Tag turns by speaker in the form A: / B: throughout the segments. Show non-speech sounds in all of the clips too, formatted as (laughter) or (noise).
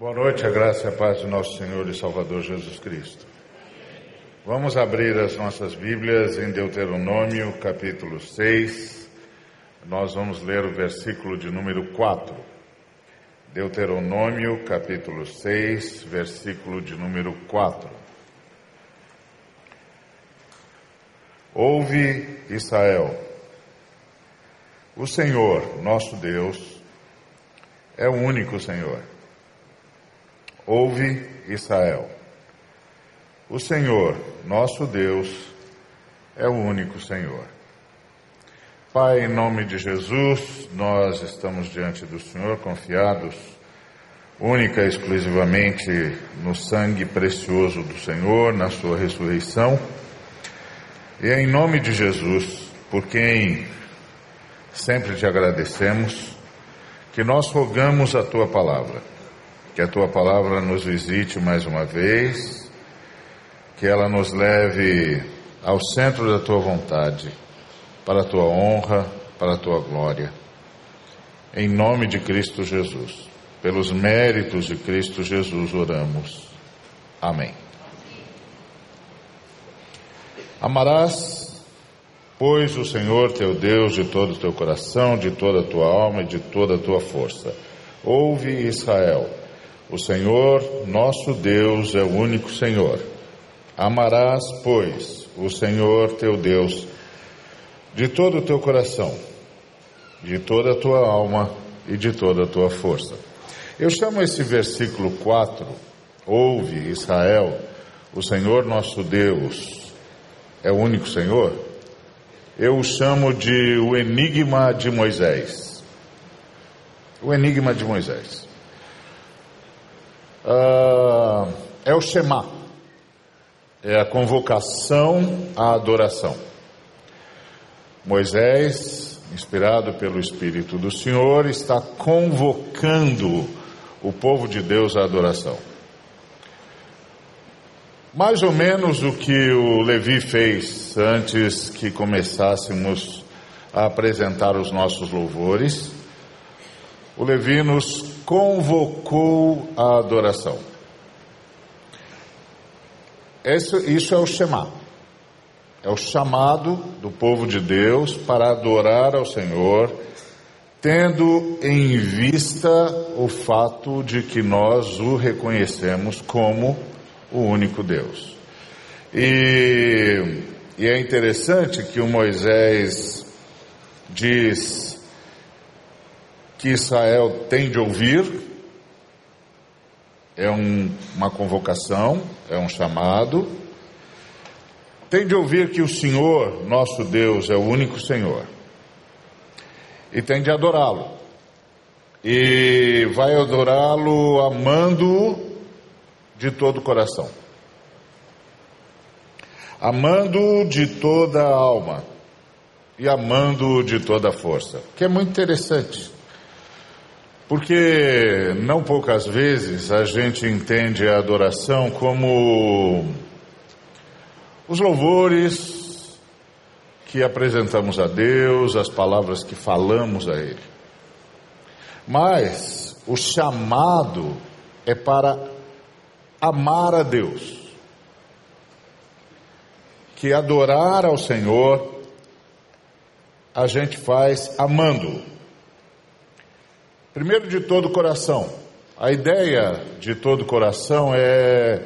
A: Boa noite, a graça e a paz do nosso Senhor e Salvador Jesus Cristo. Vamos abrir as nossas Bíblias em Deuteronômio, capítulo 6. Nós vamos ler o versículo de número 4. Deuteronômio, capítulo 6, versículo de número 4. Ouve, Israel, o Senhor, nosso Deus, é o único Senhor. Ouve, Israel. O Senhor, nosso Deus, é o único Senhor. Pai, em nome de Jesus, nós estamos diante do Senhor confiados única e exclusivamente no sangue precioso do Senhor, na sua ressurreição. E é em nome de Jesus, por quem sempre te agradecemos, que nós rogamos a tua palavra que a tua palavra nos visite mais uma vez, que ela nos leve ao centro da tua vontade, para a tua honra, para a tua glória. Em nome de Cristo Jesus, pelos méritos de Cristo Jesus oramos. Amém. Amarás, pois, o Senhor teu Deus de todo o teu coração, de toda a tua alma e de toda a tua força. Ouve, Israel o Senhor, nosso Deus, é o único Senhor. Amarás, pois, o Senhor teu Deus de todo o teu coração, de toda a tua alma e de toda a tua força. Eu chamo esse versículo 4, ouve Israel, o Senhor nosso Deus é o único Senhor. Eu o chamo de o enigma de Moisés. O enigma de Moisés uh, é o Shema, é a convocação à adoração. Moisés, inspirado pelo Espírito do Senhor, está convocando o povo de Deus à adoração. Mais ou menos o que o Levi fez antes que começássemos a apresentar os nossos louvores. O Levi nos convocou à adoração. Esse, isso é o Shema. É o chamado do povo de Deus para adorar ao Senhor, tendo em vista o fato de que nós o reconhecemos como o único Deus. E, e é interessante que o Moisés diz que Israel tem de ouvir, é um, uma convocação, é um chamado, tem de ouvir que o Senhor, nosso Deus, é o único Senhor, e tem de adorá-lo, e vai adorá-lo amando-o de todo o coração, amando-o de toda a alma. E amando-o de toda a força, que é muito interessante. Porque não poucas vezes a gente entende a adoração como os louvores que apresentamos a Deus, as palavras que falamos a Ele. Mas o chamado é para amar a Deus. Que adorar ao Senhor a gente faz amando-o. Primeiro de todo coração. A ideia de todo coração é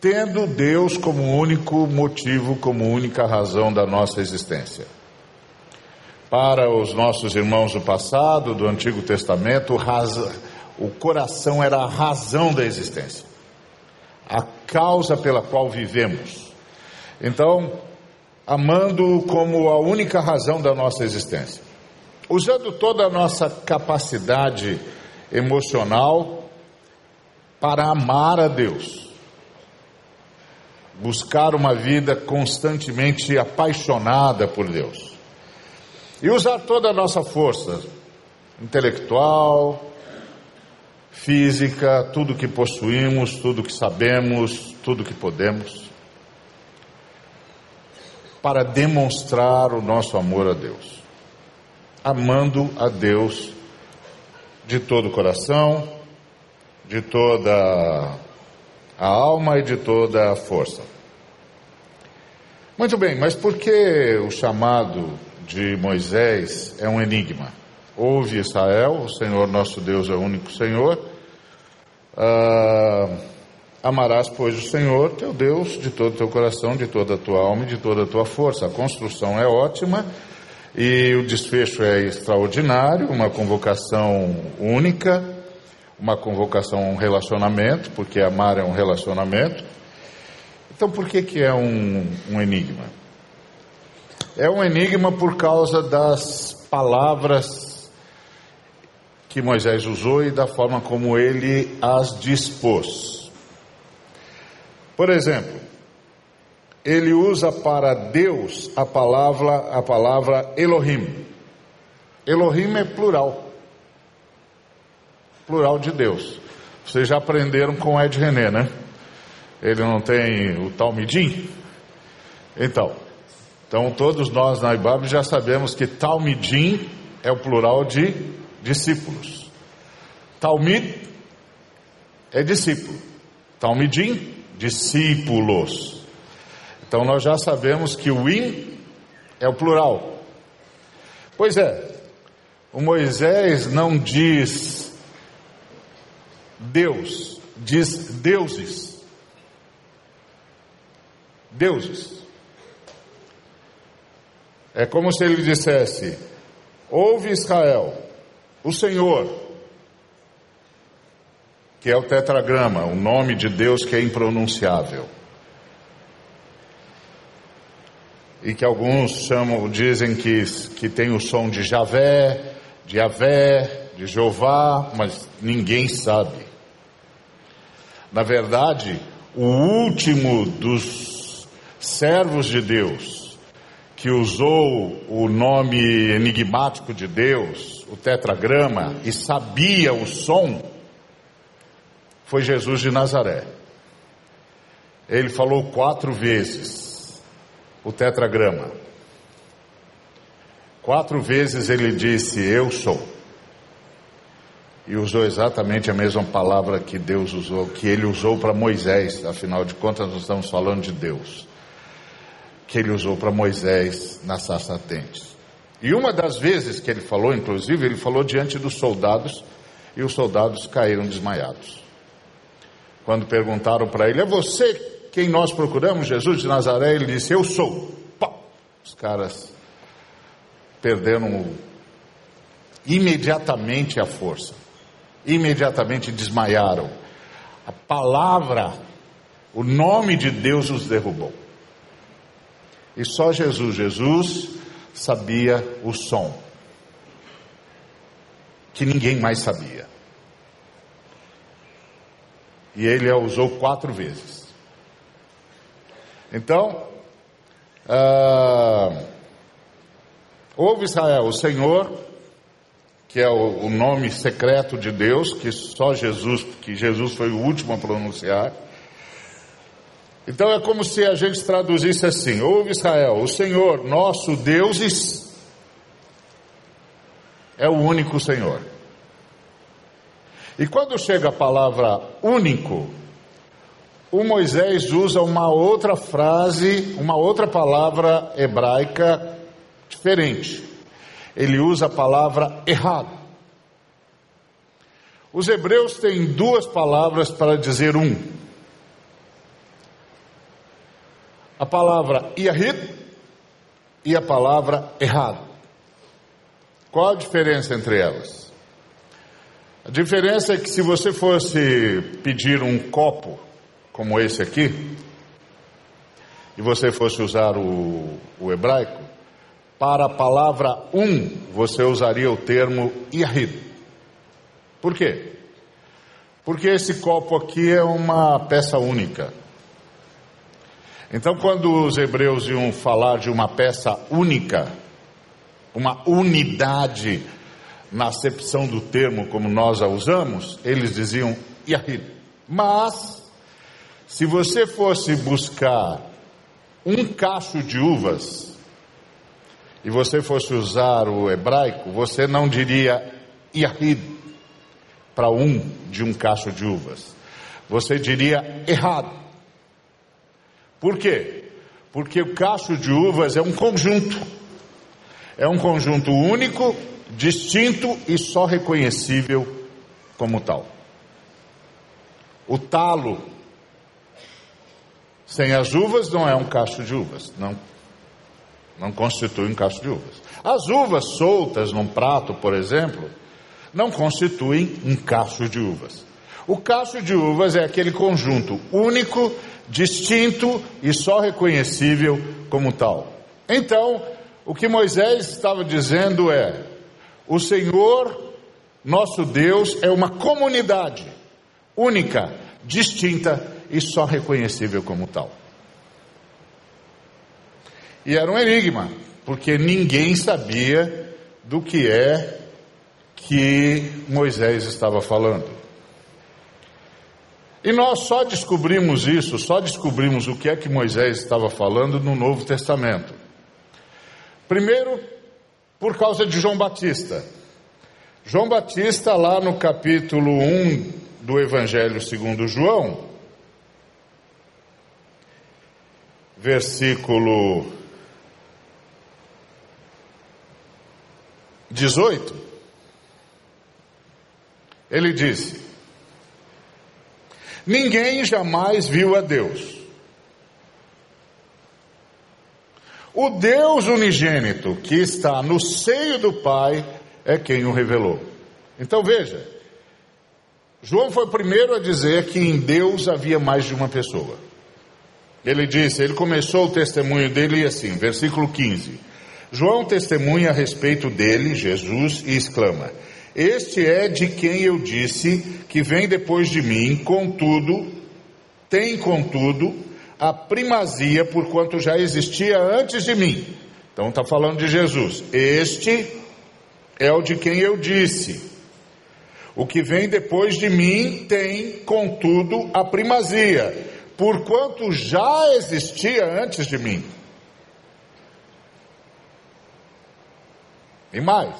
A: tendo Deus como único motivo, como única razão da nossa existência. Para os nossos irmãos do passado, do Antigo Testamento, o coração era a razão da existência, a causa pela qual vivemos. Então, amando como a única razão da nossa existência usando toda a nossa capacidade emocional para amar a Deus, buscar uma vida constantemente apaixonada por Deus, e usar toda a nossa força intelectual, física, tudo que possuímos, tudo que sabemos, tudo que podemos, para demonstrar o nosso amor a Deus amando a Deus de todo o coração, de toda a alma e de toda a força. Muito bem, mas por que o chamado de Moisés é um enigma? Ouve Israel, o Senhor nosso Deus é o único Senhor. Ah, amarás, pois, o Senhor, teu Deus, de todo o teu coração, de toda a tua alma e de toda a tua força. A construção é ótima e o desfecho é extraordinário, uma convocação única, uma convocação um relacionamento, porque amar é um relacionamento. Então, por que, que é um, um enigma? É um enigma por causa das palavras que Moisés usou e da forma como ele as dispôs. Por exemplo, ele usa para Deus a palavra a palavra Elohim. Elohim é plural. Plural de Deus. Vocês já aprenderam com Ed René, né? Ele não tem o Talmidim? Então, então todos nós na IBAB já sabemos que Talmidim é o plural de discípulos. Talmid é discípulo. Talmidim, discípulos. Então nós já sabemos que o in é o plural. Pois é, o Moisés não diz Deus, diz deuses. Deuses. É como se ele dissesse: Ouve Israel, o Senhor, que é o tetragrama, o nome de Deus que é impronunciável. E que alguns chamam, dizem que, que tem o som de Javé, de Avé, de Jeová, mas ninguém sabe. Na verdade, o último dos servos de Deus que usou o nome enigmático de Deus, o tetragrama, e sabia o som, foi Jesus de Nazaré. Ele falou quatro vezes o tetragrama. Quatro vezes ele disse: Eu sou. E usou exatamente a mesma palavra que Deus usou, que ele usou para Moisés, afinal de contas, nós estamos falando de Deus. Que ele usou para Moisés na sarça. E uma das vezes que ele falou, inclusive, ele falou diante dos soldados, e os soldados caíram desmaiados. Quando perguntaram para ele: É você quem nós procuramos, Jesus de Nazaré, ele disse: Eu sou. Pá! Os caras perderam imediatamente a força, imediatamente desmaiaram. A palavra, o nome de Deus os derrubou. E só Jesus, Jesus sabia o som, que ninguém mais sabia. E ele a usou quatro vezes. Então, uh, ouve Israel, o Senhor, que é o, o nome secreto de Deus, que só Jesus, que Jesus foi o último a pronunciar. Então é como se a gente traduzisse assim: ouve Israel, o Senhor, nosso Deus, é o único Senhor. E quando chega a palavra único, o Moisés usa uma outra frase, uma outra palavra hebraica diferente. Ele usa a palavra errado. Os hebreus têm duas palavras para dizer um. A palavra Yahid e a palavra errado. Qual a diferença entre elas? A diferença é que se você fosse pedir um copo como esse aqui, e você fosse usar o, o hebraico, para a palavra um, você usaria o termo Yahid. Por quê? Porque esse copo aqui é uma peça única. Então, quando os hebreus iam falar de uma peça única, uma unidade na acepção do termo como nós a usamos, eles diziam Yahid. Mas se você fosse buscar um cacho de uvas e você fosse usar o hebraico, você não diria Yahid. para um de um cacho de uvas? Você diria errado. Por quê? Porque o cacho de uvas é um conjunto. É um conjunto único, distinto e só reconhecível como tal. O talo sem as uvas não é um cacho de uvas, não, não constitui um cacho de uvas. As uvas soltas num prato, por exemplo, não constituem um cacho de uvas. O cacho de uvas é aquele conjunto único, distinto e só reconhecível como tal. Então, o que Moisés estava dizendo é: o Senhor, nosso Deus, é uma comunidade única, distinta e só reconhecível como tal. E era um enigma, porque ninguém sabia do que é que Moisés estava falando. E nós só descobrimos isso, só descobrimos o que é que Moisés estava falando no Novo Testamento. Primeiro, por causa de João Batista. João Batista, lá no capítulo 1 do Evangelho segundo João, versículo 18, ele disse: Ninguém jamais viu a Deus. O Deus unigênito que está no seio do Pai é quem o revelou. Então veja, João foi o primeiro a dizer que em Deus havia mais de uma pessoa. Ele disse, ele começou o testemunho dele assim, versículo 15. João testemunha a respeito dele, Jesus, e exclama: Este é de quem eu disse que vem depois de mim, contudo, tem contudo a primazia, porquanto já existia antes de mim. Então está falando de Jesus. Este é o de quem eu disse. O que vem depois de mim tem, contudo, a primazia porquanto já existia antes de mim. E mais,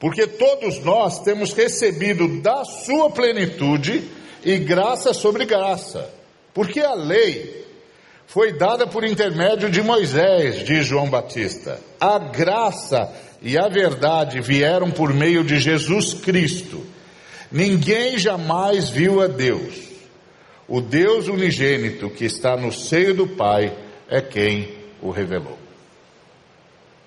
A: porque todos nós temos recebido da sua plenitude e graça sobre graça, porque a lei foi dada por intermédio de Moisés, diz João Batista. A graça e a verdade vieram por meio de Jesus Cristo. Ninguém jamais viu a Deus. O Deus unigênito que está no seio do Pai é quem o revelou.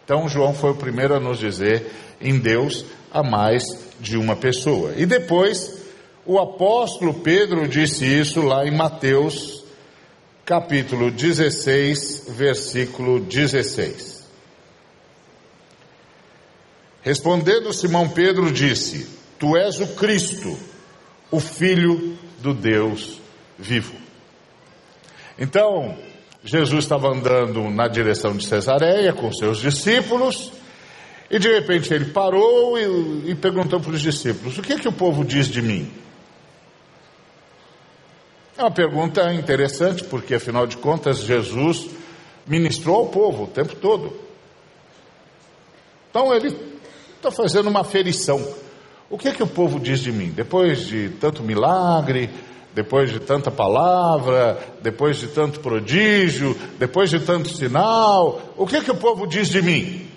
A: Então, João foi o primeiro a nos dizer: em Deus há mais de uma pessoa. E depois, o apóstolo Pedro disse isso lá em Mateus, capítulo 16, versículo 16. Respondendo Simão Pedro, disse: Tu és o Cristo, o Filho do Deus vivo. Então, Jesus estava andando na direção de Cesareia com seus discípulos, e de repente ele parou e, e perguntou para os discípulos: O que é que o povo diz de mim? É uma pergunta interessante, porque afinal de contas Jesus ministrou ao povo o tempo todo. Então ele está fazendo uma aferição. O que é que o povo diz de mim? Depois de tanto milagre, depois de tanta palavra, depois de tanto prodígio, depois de tanto sinal, o que que o povo diz de mim?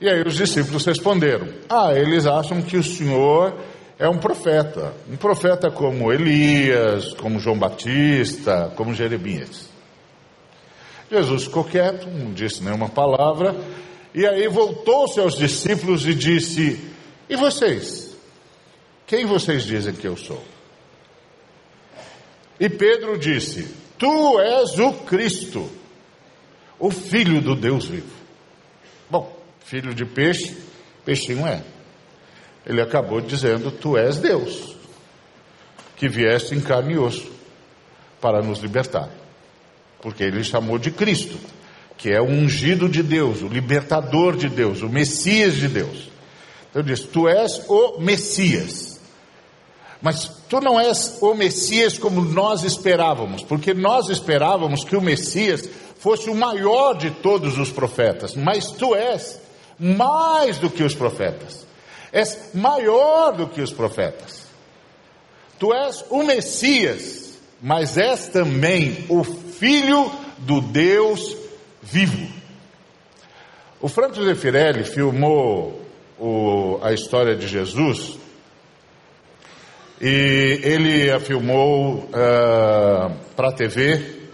A: E aí os discípulos responderam: Ah, eles acham que o Senhor é um profeta, um profeta como Elias, como João Batista, como Jeremias. Jesus ficou quieto, não disse nenhuma palavra, e aí voltou-se aos discípulos e disse: E vocês? Quem vocês dizem que eu sou? E Pedro disse: Tu és o Cristo, o Filho do Deus vivo. Bom, filho de peixe, peixinho é. Ele acabou dizendo: Tu és Deus, que vieste em carne e osso para nos libertar. Porque ele chamou de Cristo, que é o ungido de Deus, o libertador de Deus, o Messias de Deus. Então ele disse: Tu és o Messias. Mas tu não és o Messias como nós esperávamos, porque nós esperávamos que o Messias fosse o maior de todos os profetas, mas tu és mais do que os profetas. és maior do que os profetas. Tu és o Messias, mas és também o Filho do Deus vivo. O Franco Zeffirelli filmou o, a história de Jesus e ele a filmou uh, ah, para a TV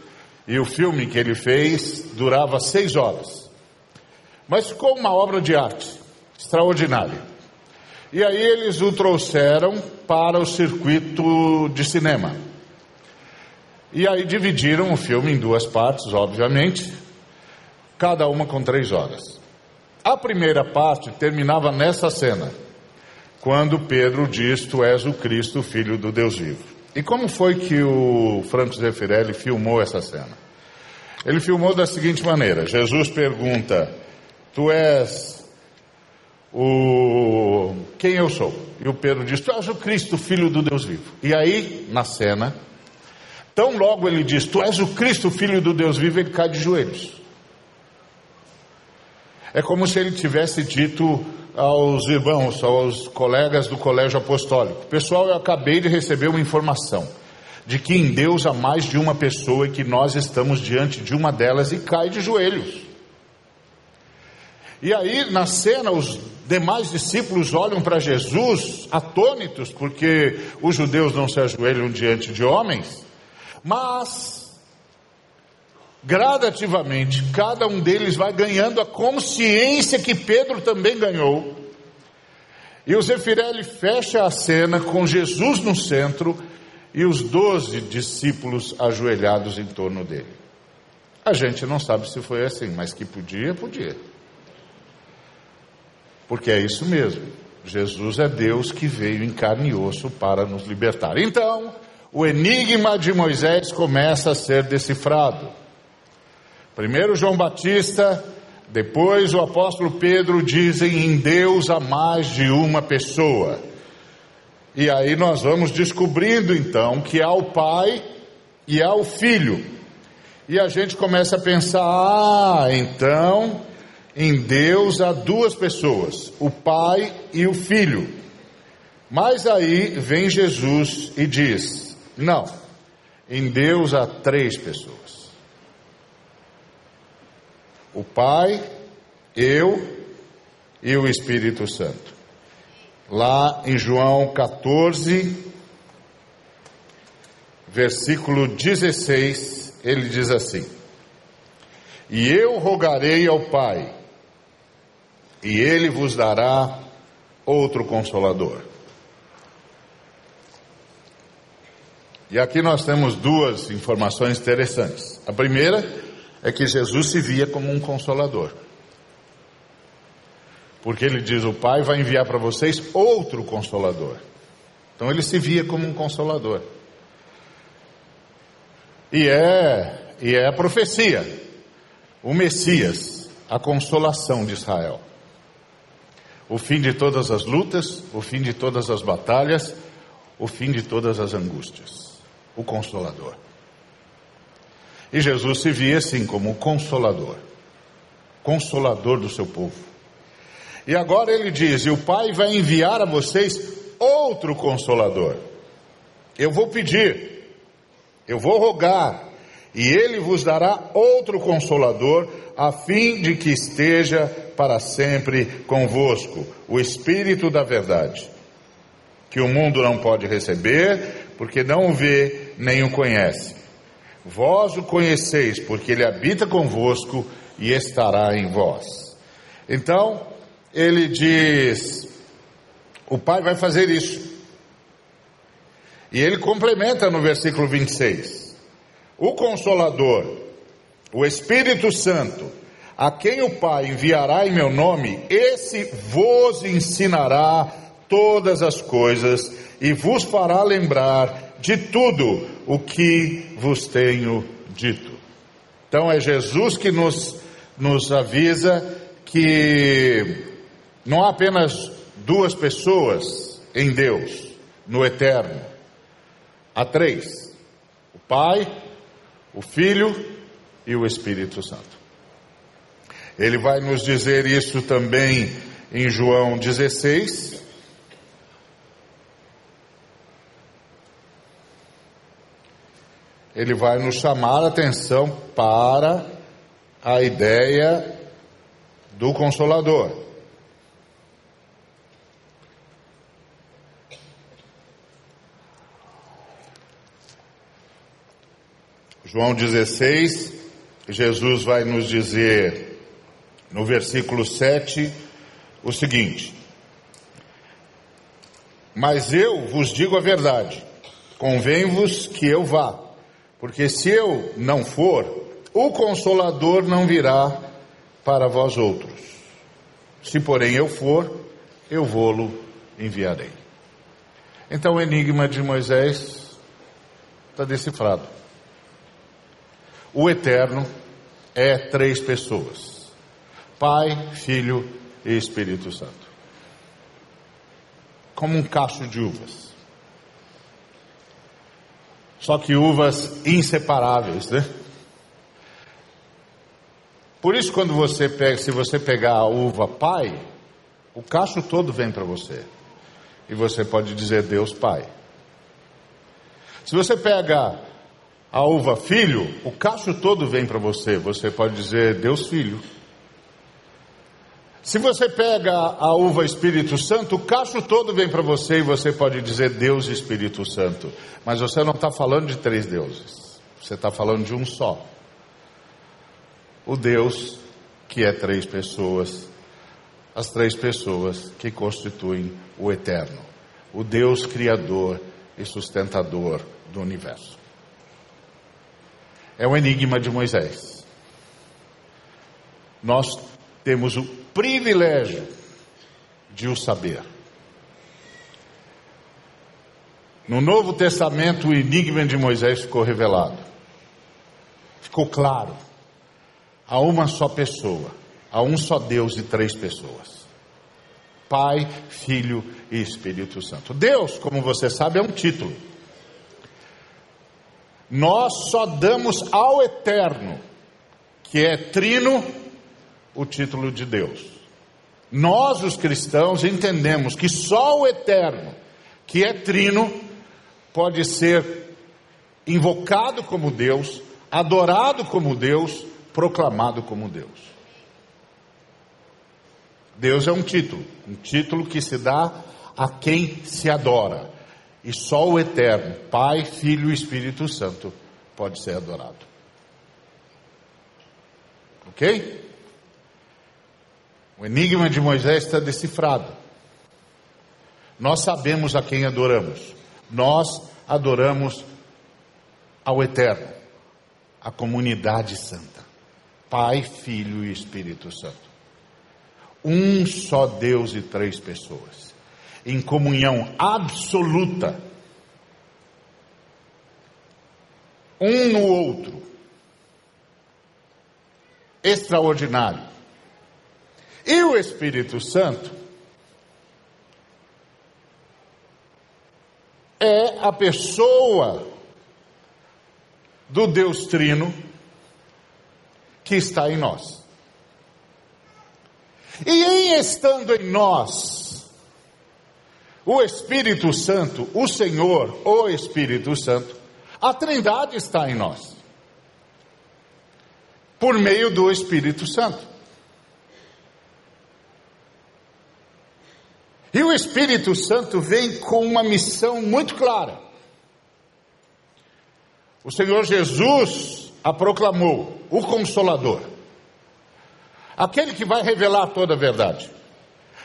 A: e o filme que ele fez durava seis horas. Mas ficou uma obra de arte extraordinária. E aí eles o trouxeram para o circuito de cinema. E aí dividiram o filme em duas partes, obviamente, cada uma com três horas. A primeira parte terminava nessa cena, quando Pedro diz: Tu és o Cristo, filho do Deus vivo. E como foi que o Franco Zeffirelli filmou essa cena? Ele filmou da seguinte maneira: Jesus pergunta, Tu és o quem eu sou? E o Pedro diz: Tu és o Cristo, filho do Deus vivo. E aí, na cena, tão logo ele diz: Tu és o Cristo, filho do Deus vivo, ele cai de joelhos. É como se ele tivesse dito aos irmãos, aos colegas do colégio apostólico: Pessoal, eu acabei de receber uma informação de que em Deus há mais de uma pessoa e que nós estamos diante de uma delas e cai de joelhos. E aí, na cena, os demais discípulos olham para Jesus atônitos, porque os judeus não se ajoelham diante de homens, mas gradativamente cada um deles vai ganhando a consciência que Pedro também ganhou. E o Zefirelli fecha a cena com Jesus no centro e os doze discípulos ajoelhados em torno dele. A gente não sabe se foi assim, mas que podia, podia. Porque é isso mesmo. Jesus é Deus que veio em carne e osso para nos libertar. Então, o enigma de Moisés começa a ser decifrado. Primeiro João Batista, depois o apóstolo Pedro dizem em Deus há mais de uma pessoa. E aí nós vamos descobrindo então que há o Pai e há o Filho. E a gente começa a pensar: ah, então em Deus há duas pessoas, o Pai e o Filho. Mas aí vem Jesus e diz: não, em Deus há três pessoas: o Pai, eu e o Espírito Santo. Lá em João 14, versículo 16, ele diz assim: E eu rogarei ao Pai, e ele vos dará outro consolador. E aqui nós temos duas informações interessantes. A primeira é que Jesus se via como um consolador. Porque ele diz: O Pai vai enviar para vocês outro consolador. Então ele se via como um consolador. E é, e é a profecia, o Messias, a consolação de Israel. O fim de todas as lutas, o fim de todas as batalhas, o fim de todas as angústias. O consolador. E Jesus se via assim como o consolador, consolador do seu povo. E agora ele diz: E o Pai vai enviar a vocês outro consolador. Eu vou pedir, eu vou rogar, e ele vos dará outro consolador, a fim de que esteja para sempre convosco, o Espírito da Verdade, que o mundo não pode receber, porque não o vê nem o conhece. Vós o conheceis, porque ele habita convosco e estará em vós. Então, ele diz: o Pai vai fazer isso. E ele complementa no versículo 26: o Consolador, o Espírito Santo, a quem o Pai enviará em meu nome, esse vos ensinará todas as coisas e vos fará lembrar de tudo o que vos tenho dito. Então é Jesus que nos, nos avisa que não há apenas duas pessoas em Deus, no eterno. Há três: o Pai, o Filho e o Espírito Santo. Ele vai nos dizer isso também em João 16, ele vai nos chamar a atenção para a ideia do Consolador. João 16, Jesus vai nos dizer no versículo 7 o seguinte: Mas eu vos digo a verdade, convém-vos que eu vá, porque se eu não for, o consolador não virá para vós outros. Se porém eu for, eu vou-lo enviarei. Então o enigma de Moisés está decifrado. O Eterno é três pessoas: Pai, Filho e Espírito Santo. Como um cacho de uvas. Só que uvas inseparáveis, né? Por isso, quando você pega, se você pegar a uva pai, o cacho todo vem para você. E você pode dizer Deus Pai. Se você pega a uva filho, o cacho todo vem para você. Você pode dizer Deus Filho. Se você pega a uva Espírito Santo, o cacho todo vem para você e você pode dizer Deus Espírito Santo. Mas você não está falando de três deuses. Você está falando de um só. O Deus que é três pessoas. As três pessoas que constituem o Eterno. O Deus Criador e sustentador do universo é o enigma de Moisés. Nós temos o privilégio de o saber. No Novo Testamento, o enigma de Moisés ficou revelado. Ficou claro. Há uma só pessoa, há um só Deus e três pessoas: Pai, Filho e Espírito Santo. Deus, como você sabe, é um título. Nós só damos ao Eterno, que é trino, o título de Deus. Nós, os cristãos, entendemos que só o Eterno, que é trino, pode ser invocado como Deus, adorado como Deus, proclamado como Deus. Deus é um título, um título que se dá a quem se adora. E só o Eterno, Pai, Filho e Espírito Santo, pode ser adorado. Ok? O enigma de Moisés está decifrado. Nós sabemos a quem adoramos. Nós adoramos ao Eterno, a comunidade santa. Pai, Filho e Espírito Santo. Um só Deus e três pessoas em comunhão absoluta, um no outro, extraordinário. E o Espírito Santo é a pessoa do Deus Trino que está em nós. E em estando em nós, o Espírito Santo, o Senhor, o Espírito Santo, a Trindade está em nós. Por meio do Espírito Santo. E o Espírito Santo vem com uma missão muito clara. O Senhor Jesus a proclamou, o Consolador, aquele que vai revelar toda a verdade.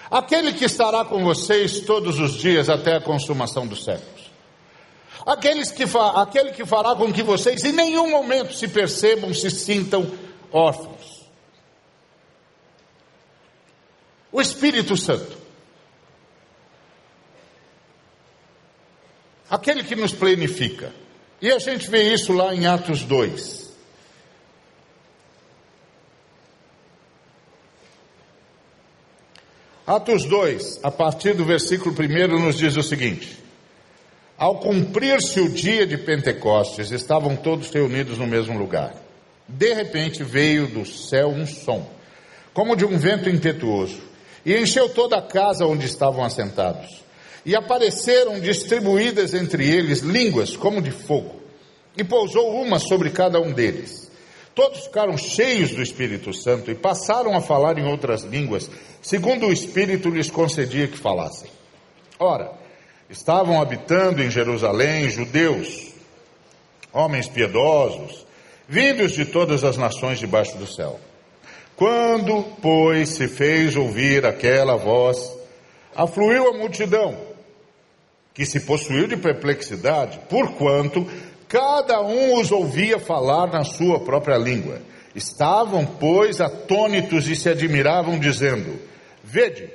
A: Aquele que estará com vocês todos os dias até a consumação dos séculos. Aqueles que aquele que fará com que vocês em nenhum momento se percebam, se sintam órfãos. O Espírito Santo. Aquele que nos planifica. E a gente vê isso lá em Atos 2. Atos 2, a partir do versículo 1, nos diz o seguinte: Ao cumprir-se o dia de Pentecostes, estavam todos reunidos no mesmo lugar. De repente veio do céu um som, como de um vento impetuoso, e encheu toda a casa onde estavam assentados. E apareceram distribuídas entre eles línguas como de fogo, e pousou uma sobre cada um deles. Todos ficaram cheios do Espírito Santo e passaram a falar em outras línguas, segundo o Espírito lhes concedia que falassem. Ora, estavam habitando em Jerusalém judeus, homens piedosos, vindos de todas as nações debaixo do céu. Quando, pois, se fez ouvir aquela voz, afluiu a multidão, que se possuiu de perplexidade, porquanto cada um os ouvia falar na sua própria língua. Estavam, pois, atônitos e se admiravam, dizendo: Vede,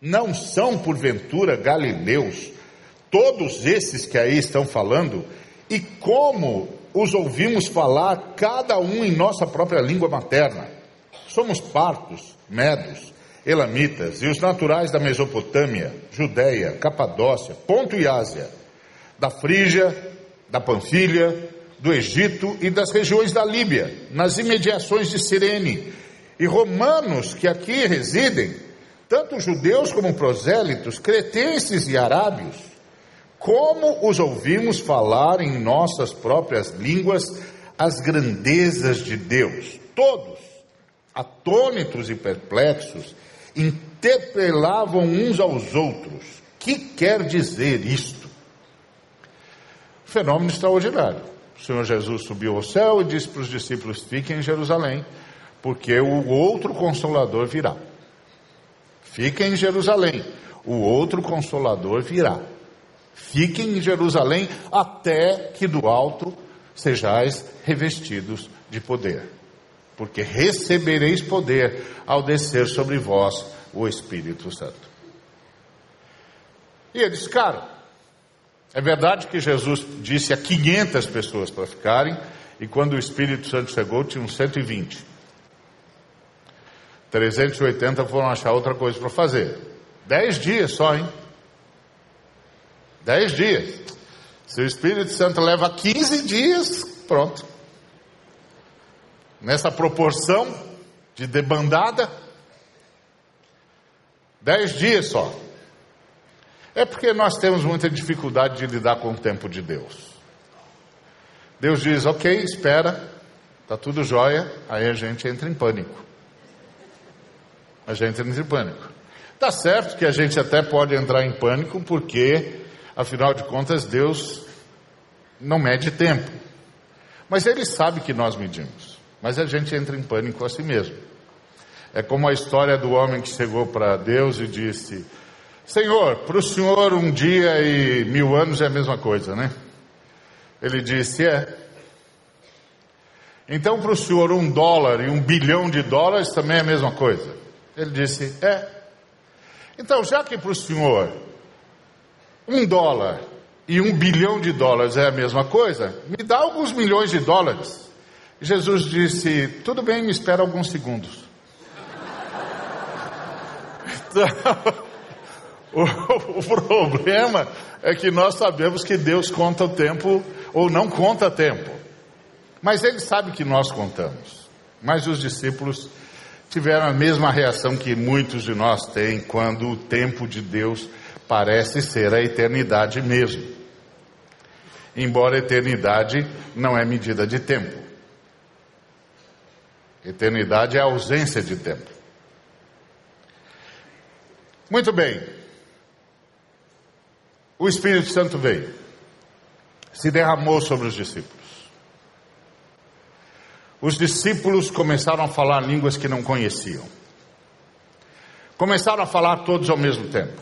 A: não são porventura galileus todos esses que aí estão falando? E como os ouvimos falar, cada um em nossa própria língua materna? Somos partos, medos, elamitas e os naturais da Mesopotâmia, Judéia, Capadócia, Ponto e Ásia, da Frígia, da Panfilha, do Egito e das regiões da Líbia, nas imediações de Cirene, e romanos que aqui residem, tanto judeus como prosélitos, cretenses e arábios, como os ouvimos falar em nossas próprias línguas as grandezas de Deus, todos, atônitos e perplexos, interpelavam uns aos outros. Que quer dizer isto? Fenômeno extraordinário. O Senhor Jesus subiu ao céu e disse para os discípulos: Fiquem em Jerusalém, porque o outro consolador virá. Fiquem em Jerusalém, o outro consolador virá. Fiquem em Jerusalém até que do alto sejais revestidos de poder porque recebereis poder ao descer sobre vós o Espírito Santo. E eles ficaram. É verdade que Jesus disse a 500 pessoas para ficarem, e quando o Espírito Santo chegou, tinham 120. 380 foram achar outra coisa para fazer. Dez dias só, hein? Dez dias. Se o Espírito Santo leva 15 dias, pronto nessa proporção de debandada? Dez dias só. É porque nós temos muita dificuldade de lidar com o tempo de Deus. Deus diz, ok, espera, está tudo jóia, aí a gente entra em pânico. A gente entra em pânico. Tá certo que a gente até pode entrar em pânico, porque, afinal de contas, Deus não mede tempo. Mas Ele sabe que nós medimos. Mas a gente entra em pânico assim mesmo. É como a história do homem que chegou para Deus e disse: Senhor, para o senhor um dia e mil anos é a mesma coisa, né? Ele disse: É. Então para o senhor um dólar e um bilhão de dólares também é a mesma coisa? Ele disse: É. Então, já que para o senhor um dólar e um bilhão de dólares é a mesma coisa, me dá alguns milhões de dólares. Jesus disse: Tudo bem, me espera alguns segundos. Então, (laughs) o, o, problema é que nós sabemos que Deus conta o tempo ou não conta tempo. Mas Ele sabe que nós contamos. Mas os discípulos tiveram a mesma reação que muitos de nós têm quando o tempo de Deus parece ser a eternidade mesmo. Embora a eternidade não é medida de tempo. Eternidade é a ausência de tempo. Muito bem. O Espírito Santo veio, se derramou sobre os discípulos. Os discípulos começaram a falar línguas que não conheciam. Começaram a falar todos ao mesmo tempo.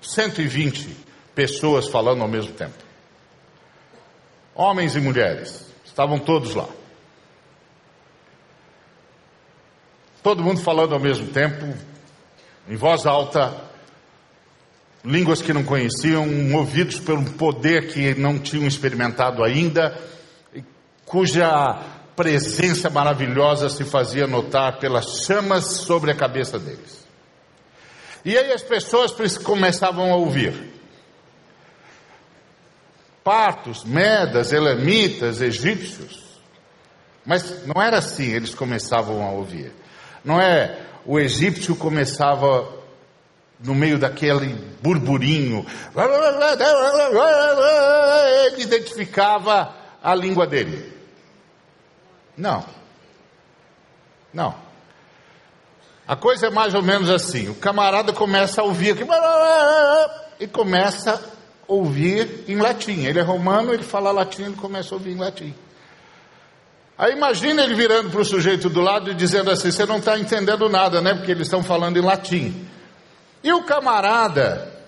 A: 120 pessoas falando ao mesmo tempo. Homens e mulheres, estavam todos lá. Todo mundo falando ao mesmo tempo, em voz alta, línguas que não conheciam, movidos por um poder que não tinham experimentado ainda, cuja presença maravilhosa se fazia notar pelas chamas sobre a cabeça deles. E aí as pessoas começavam a ouvir. Partos, medas, elamitas, egípcios. Mas não era assim, eles começavam a ouvir. Não é o egípcio começava no meio daquele burburinho, ele identificava a língua dele? Não. Não. A coisa é mais ou menos assim: o camarada começa a ouvir aqui, e começa a ouvir em latim. Ele é romano, ele fala latim, ele começa a ouvir em latim. Aí imagina ele virando para o sujeito do lado e dizendo assim: Você não está entendendo nada, né? Porque eles estão falando em latim. E o camarada,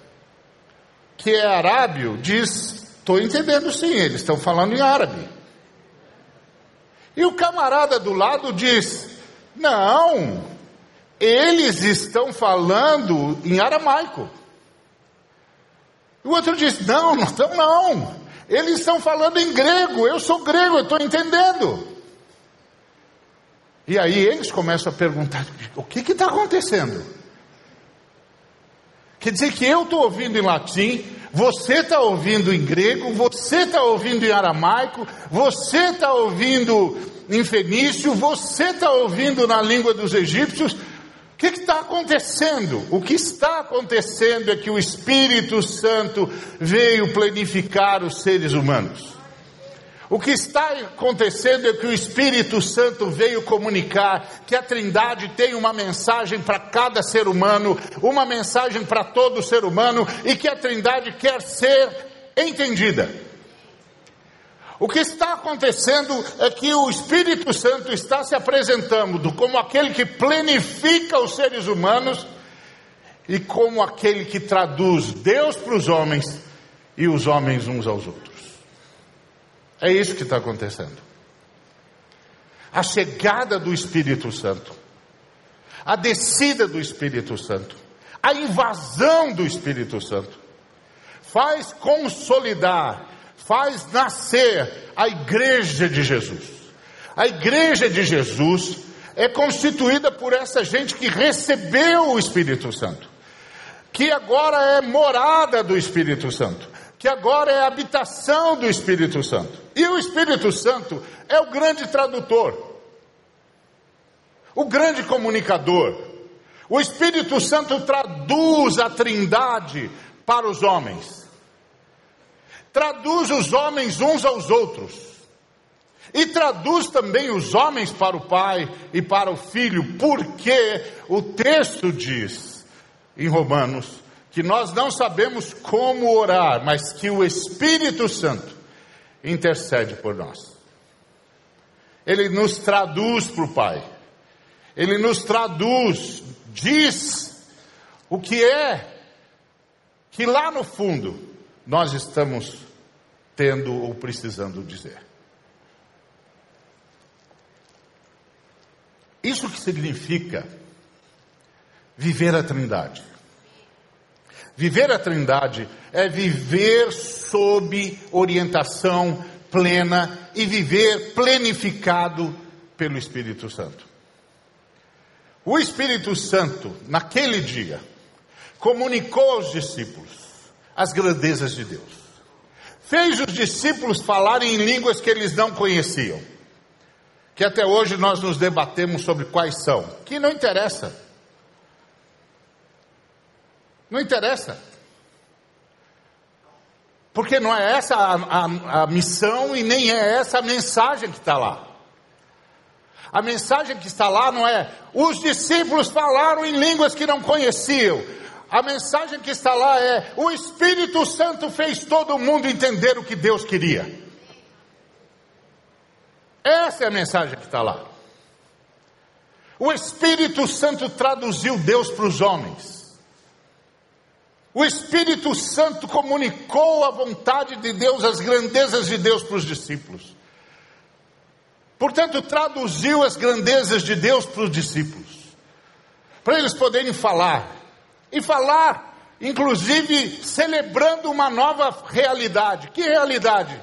A: que é arábio, diz: Estou entendendo sim, eles estão falando em árabe. E o camarada do lado diz: Não, eles estão falando em aramaico. O outro diz: Não, não estão, não. Eles estão falando em grego. Eu sou grego, eu estou entendendo. E aí eles começam a perguntar: o que está acontecendo? Quer dizer que eu estou ouvindo em latim, você está ouvindo em grego, você está ouvindo em aramaico, você está ouvindo em fenício, você está ouvindo na língua dos egípcios. O que está acontecendo? O que está acontecendo é que o Espírito Santo veio planificar os seres humanos. O que está acontecendo é que o Espírito Santo veio comunicar que a Trindade tem uma mensagem para cada ser humano, uma mensagem para todo ser humano e que a Trindade quer ser entendida. O que está acontecendo é que o Espírito Santo está se apresentando como aquele que planifica os seres humanos e como aquele que traduz Deus para os homens e os homens uns aos outros. É isso que está acontecendo. A chegada do Espírito Santo, a descida do Espírito Santo, a invasão do Espírito Santo, faz consolidar, faz nascer a igreja de Jesus. A igreja de Jesus é constituída por essa gente que recebeu o Espírito Santo, que agora é morada do Espírito Santo, que agora é habitação do Espírito Santo. E o Espírito Santo é o grande tradutor, o grande comunicador. O Espírito Santo traduz a Trindade para os homens, traduz os homens uns aos outros, e traduz também os homens para o Pai e para o Filho, porque o texto diz em Romanos que nós não sabemos como orar, mas que o Espírito Santo intercede por nós. Ele nos traduz para o Pai, ele nos traduz, diz o que é que lá no fundo nós estamos tendo ou precisando dizer. Isso que significa viver a Trindade. Viver a Trindade é viver sob orientação plena e viver plenificado pelo Espírito Santo. O Espírito Santo, naquele dia, comunicou aos discípulos as grandezas de Deus. Fez os discípulos falarem em línguas que eles não conheciam. Que até hoje nós nos debatemos sobre quais são. Que não interessa. Não interessa. Porque não é essa a, a, a missão e nem é essa a mensagem que está lá. A mensagem que está lá não é os discípulos falaram em línguas que não conheciam. A mensagem que está lá é o Espírito Santo fez todo mundo entender o que Deus queria. Essa é a mensagem que está lá. O Espírito Santo traduziu Deus para os homens. O Espírito Santo comunicou a vontade de Deus, as grandezas de Deus para os discípulos. Portanto, traduziu as grandezas de Deus para os discípulos, para eles poderem falar, e falar, inclusive, celebrando uma nova realidade. Que realidade?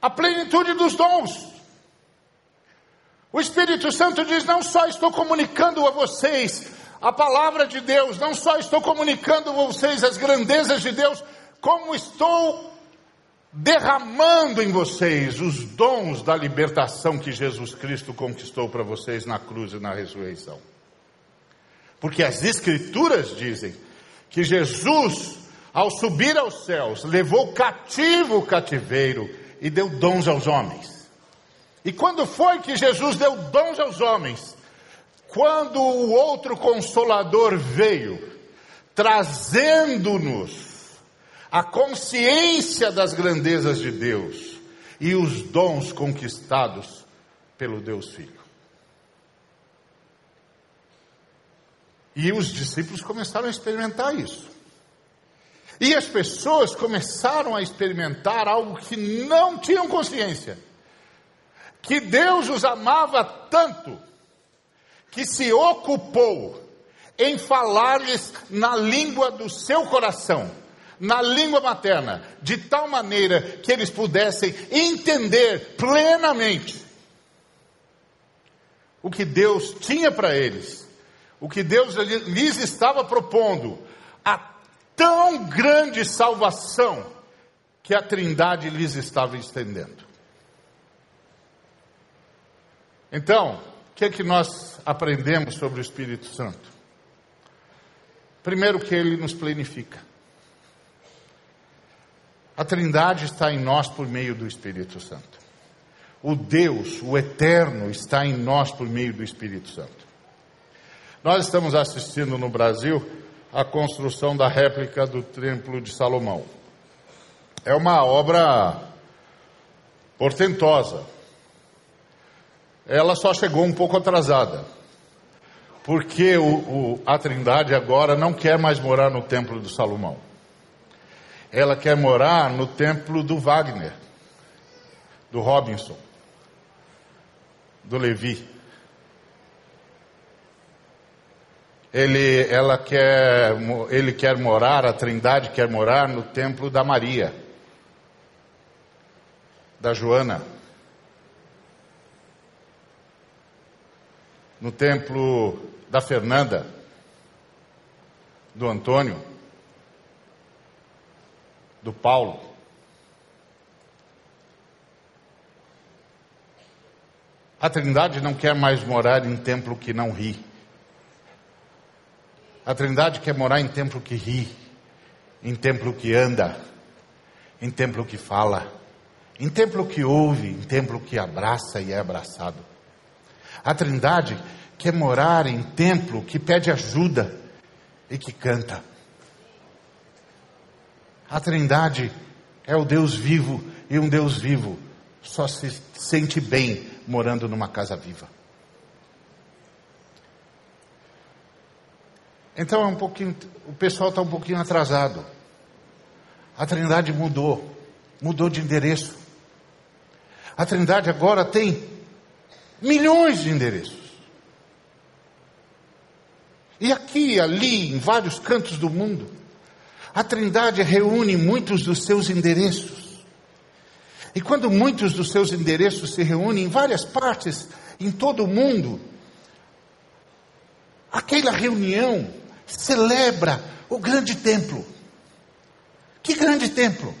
A: A plenitude dos dons. O Espírito Santo diz: Não só estou comunicando a vocês a palavra de Deus, não só estou comunicando a vocês as grandezas de Deus, como estou derramando em vocês os dons da libertação que Jesus Cristo conquistou para vocês na cruz e na ressurreição. Porque as Escrituras dizem que Jesus, ao subir aos céus, levou cativo o cativeiro e deu dons aos homens. E quando foi que Jesus deu dons aos homens? Quando o outro consolador veio, trazendo-nos a consciência das grandezas de Deus e os dons conquistados pelo Deus Filho. E os discípulos começaram a experimentar isso. E as pessoas começaram a experimentar algo que não tinham consciência. Que Deus os amava tanto que se ocupou em falar-lhes na língua do seu coração, na língua materna, de tal maneira que eles pudessem entender plenamente o que Deus tinha para eles o que Deus lhes estava propondo, a tão grande salvação que a Trindade lhes estava estendendo. Então, que é que nós aprendemos sobre o Espírito Santo? Primeiro, que ele nos planifica. A Trindade está em nós por meio do Espírito Santo. O Deus, o Eterno, está em nós por meio do Espírito Santo. Nós estamos assistindo no Brasil a construção da réplica do Templo de Salomão. É uma obra portentosa. Ela só chegou um pouco atrasada, porque o, o, a Trindade agora não quer mais morar no Templo do Salomão. Ela quer morar no Templo do Wagner, do Robinson, do Levi. ele, ela quer, ele quer morar, a Trindade quer morar no templo da Maria, da Joana, no templo da Fernanda, do Antônio, do Paulo. A Trindade não quer mais morar em templo que não ri. A Trindade quer morar em templo que ri, em templo que anda, em templo que fala, em templo que ouve, em templo que abraça e é abraçado. A Trindade quer morar em templo que pede ajuda e que canta. A Trindade é o Deus vivo e um Deus vivo só se sente bem morando numa casa viva. Então é um pouquinho, o pessoal está um pouquinho atrasado. A Trindade mudou, mudou de endereço. A Trindade agora tem milhões de endereços. E aqui ali, em vários cantos do mundo, a Trindade reúne muitos dos seus endereços. E quando muitos dos seus endereços se reúnem em várias partes, em todo o mundo, aquela reunião celebra o grande templo. Que grande templo?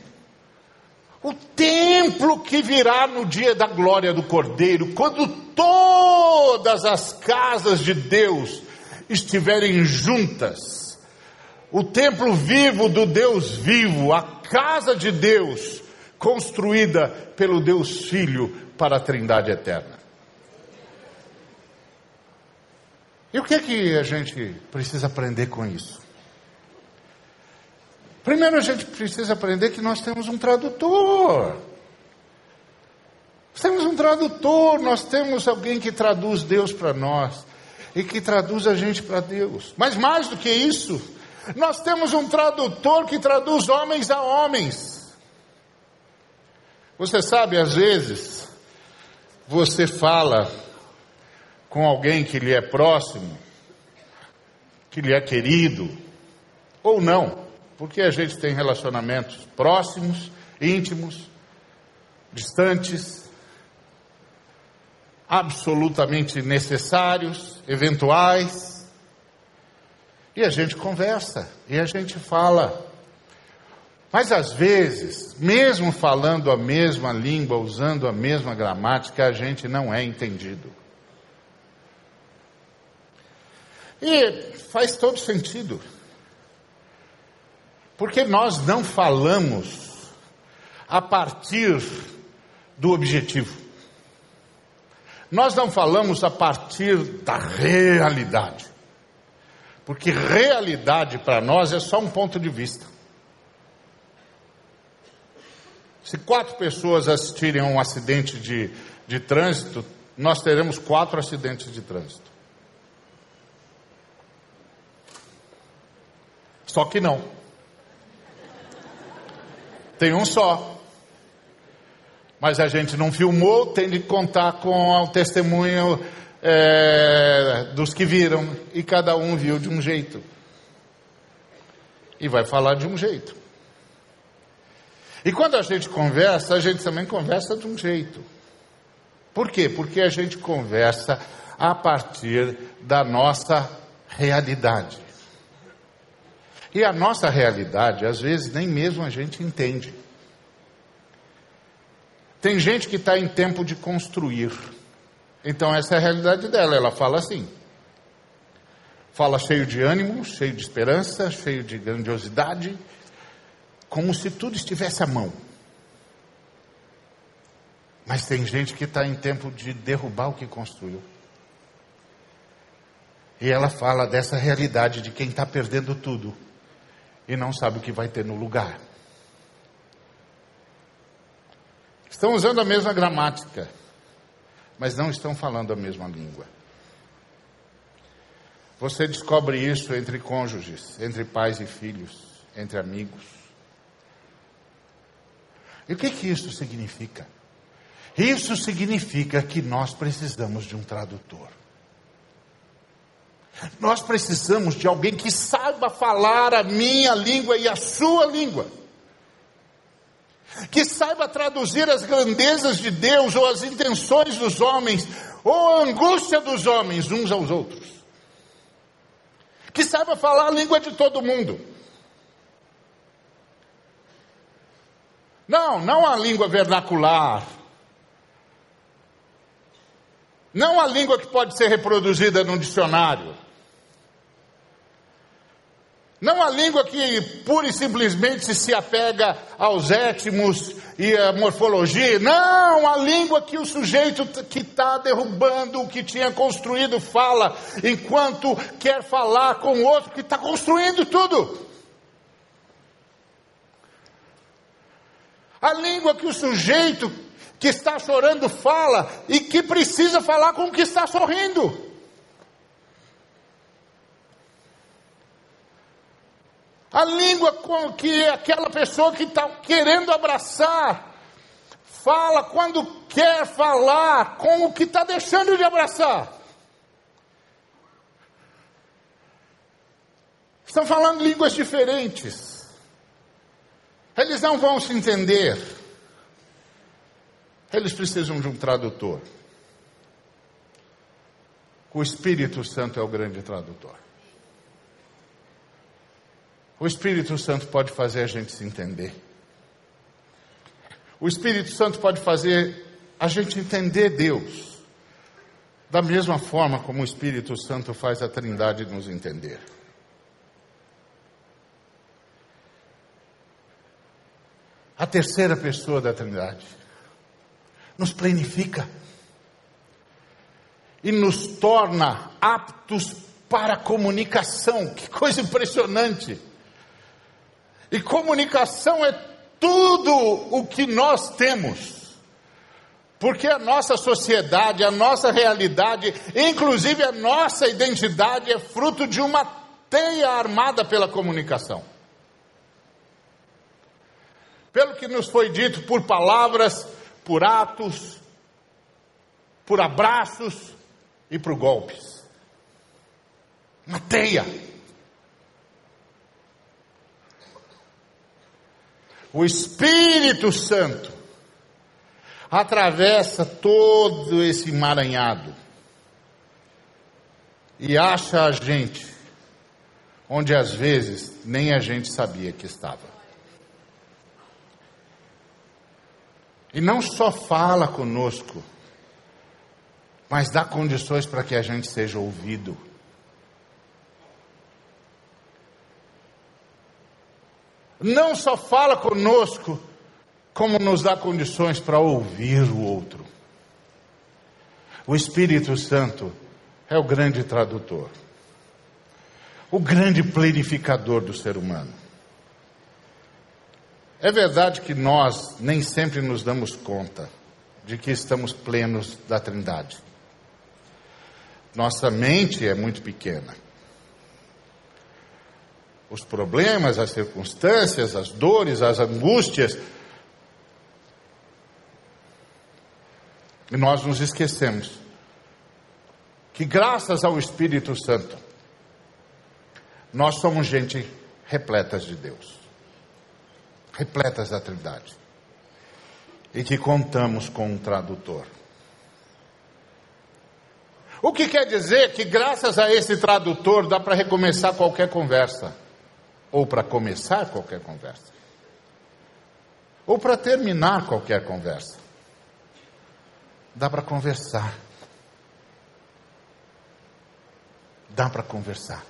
A: O templo que virá no dia da glória do Cordeiro, quando todas as casas de Deus estiverem juntas. O templo vivo do Deus vivo, a casa de Deus, construída pelo Deus Filho para a Trindade eterna. E o que é que a gente precisa aprender com isso? Primeiro a gente precisa aprender que nós temos um tradutor. Nós temos um tradutor, nós temos alguém que traduz Deus para nós e que traduz a gente para Deus. Mas mais do que isso, nós temos um tradutor que traduz homens a homens. Você sabe, às vezes, você fala com alguém que lhe é próximo, que lhe é querido, ou não, porque a gente tem relacionamentos próximos, íntimos, distantes, absolutamente necessários, eventuais, e a gente conversa, e a gente fala. Mas às vezes, mesmo falando a mesma língua, usando a mesma gramática, a gente não é entendido. E faz todo sentido. Porque nós não falamos a partir do objetivo. Nós não falamos a partir da realidade. Porque realidade para nós é só um ponto de vista. Se quatro pessoas assistirem a um acidente de, de trânsito, nós teremos quatro acidentes de trânsito. Só que não. Tem um só. Mas a gente não filmou, tem de contar com o testemunho é, dos que viram, e cada um viu de um jeito. E vai falar de um jeito. E quando a gente conversa, a gente também conversa de um jeito. Por quê? Porque a gente conversa a partir da nossa realidade. E a nossa realidade, às vezes, nem mesmo a gente entende. Tem gente que está em tempo de construir. Então essa é a realidade dela, ela fala assim. Fala cheio de ânimo, cheio de esperança, cheio de grandiosidade, como se tudo estivesse à mão. Mas tem gente que está em tempo de derrubar o que construiu. E ela fala dessa realidade de quem está perdendo tudo e não sabe o que vai ter no lugar. Estão usando a mesma gramática mas não estão falando a mesma língua. Você descobre isso entre cônjuges, entre pais e filhos, entre amigos. E o que, que isso significa? Isso significa que nós precisamos de um tradutor. Nós precisamos de alguém que saiba falar a minha língua e a sua língua que saiba traduzir as grandezas de Deus ou as intenções dos homens ou a angústia dos homens uns aos outros. Que saiba falar a língua de todo mundo. Não, não a língua vernacular. Não a língua que pode ser reproduzida num dicionário. Não a língua que pura e simplesmente se apega aos étmos e à morfologia. Não, a língua que o sujeito que está derrubando o que tinha construído fala, enquanto quer falar com o outro que está construindo tudo. A língua que o sujeito que está chorando fala e que precisa falar com o que está sorrindo. A língua com que aquela pessoa que está querendo abraçar fala quando quer falar com o que está deixando de abraçar. Estão falando línguas diferentes. Eles não vão se entender. Eles precisam de um tradutor. O Espírito Santo é o grande tradutor. O Espírito Santo pode fazer a gente se entender. O Espírito Santo pode fazer a gente entender Deus, da mesma forma como o Espírito Santo faz a Trindade nos entender. A terceira pessoa da Trindade nos planifica e nos torna aptos para a comunicação. Que coisa impressionante! E comunicação é tudo o que nós temos. Porque a nossa sociedade, a nossa realidade, inclusive a nossa identidade é fruto de uma teia armada pela comunicação. Pelo que nos foi dito por palavras, por atos, por abraços e por golpes. Uma teia. O Espírito Santo atravessa todo esse emaranhado e acha a gente onde às vezes nem a gente sabia que estava. E não só fala conosco, mas dá condições para que a gente seja ouvido. Não só fala conosco, como nos dá condições para ouvir o outro. O Espírito Santo é o grande tradutor, o grande planificador do ser humano. É verdade que nós nem sempre nos damos conta de que estamos plenos da Trindade. Nossa mente é muito pequena. Os problemas, as circunstâncias, as dores, as angústias. E nós nos esquecemos que, graças ao Espírito Santo, nós somos gente repletas de Deus, repletas da Trindade, e que contamos com um tradutor. O que quer dizer que, graças a esse tradutor, dá para recomeçar qualquer conversa, ou para começar qualquer conversa, ou para terminar qualquer conversa. Dá para conversar. Dá para conversar.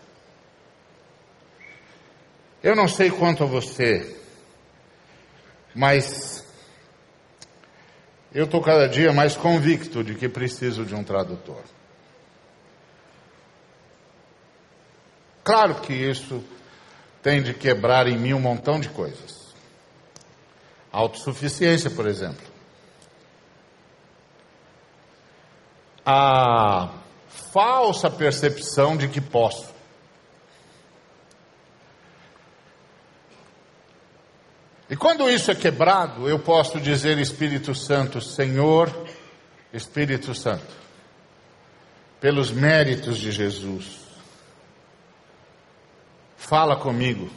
A: Eu não sei quanto a você, mas eu estou cada dia mais convicto de que preciso de um tradutor. Claro que isso tem de quebrar em mim um montão de coisas. Autossuficiência, por exemplo. A falsa percepção de que posso. E quando isso é quebrado, eu posso dizer Espírito Santo, Senhor, Espírito Santo, pelos méritos de Jesus, fala comigo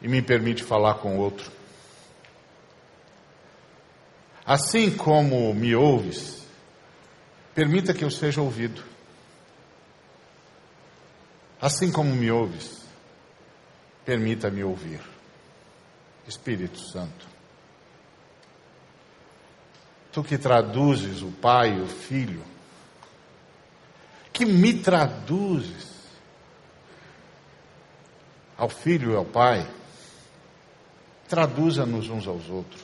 A: e me permite falar com outro. Assim como me ouves, permita que eu seja ouvido. Assim como me ouves, permita-me ouvir. Espírito Santo, tu que traduzes o Pai e o Filho, que me traduzes ao filho e ao pai, traduza-nos uns aos outros.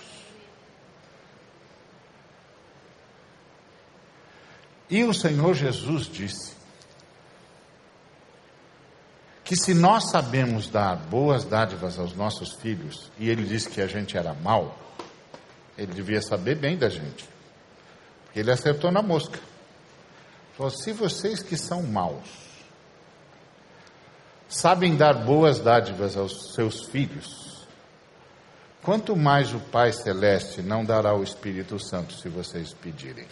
A: E o Senhor Jesus disse que se nós sabemos dar boas dádivas aos nossos filhos, e ele disse que a gente era mal, ele devia saber bem da gente, porque ele acertou na mosca. Falou: se vocês que são maus, sabem dar boas dádivas aos seus filhos, quanto mais o Pai Celeste não dará o Espírito Santo se vocês pedirem.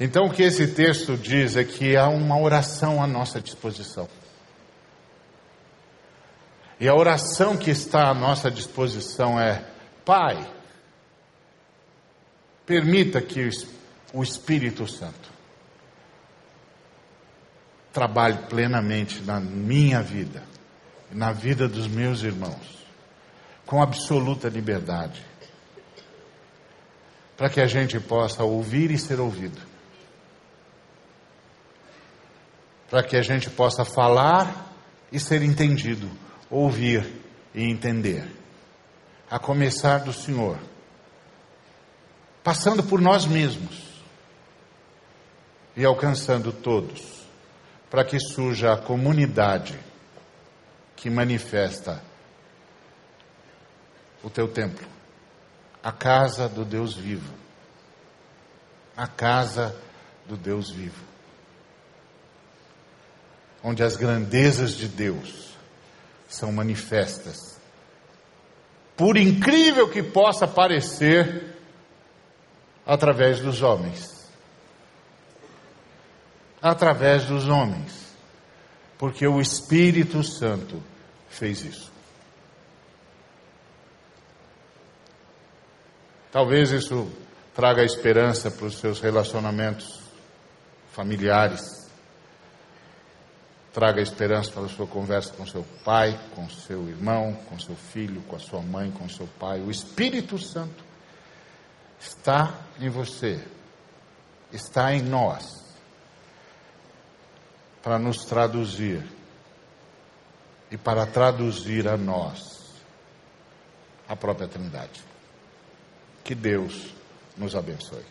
A: Então, o que esse texto diz é que há uma oração à nossa disposição. E a oração que está à nossa disposição é: Pai, permita que o Espírito Santo trabalhe plenamente na minha vida, na vida dos meus irmãos, com absoluta liberdade, para que a gente possa ouvir e ser ouvido, para que a gente possa falar e ser entendido, ouvir e entender, a começar do Senhor, passando por nós mesmos e alcançando todos para que surja a comunidade que manifesta o teu templo, a casa do Deus vivo. A casa do Deus vivo. Onde as grandezas de Deus são manifestas. Por incrível que possa parecer, através dos homens através dos homens, porque o Espírito Santo fez isso. Talvez isso traga esperança para os seus relacionamentos familiares, traga esperança para a sua conversa com seu pai, com seu irmão, com seu filho, com a sua mãe, com seu pai. O Espírito Santo está em você, está em nós para nos traduzir e para traduzir a nós a própria Trindade. Que Deus nos abençoe.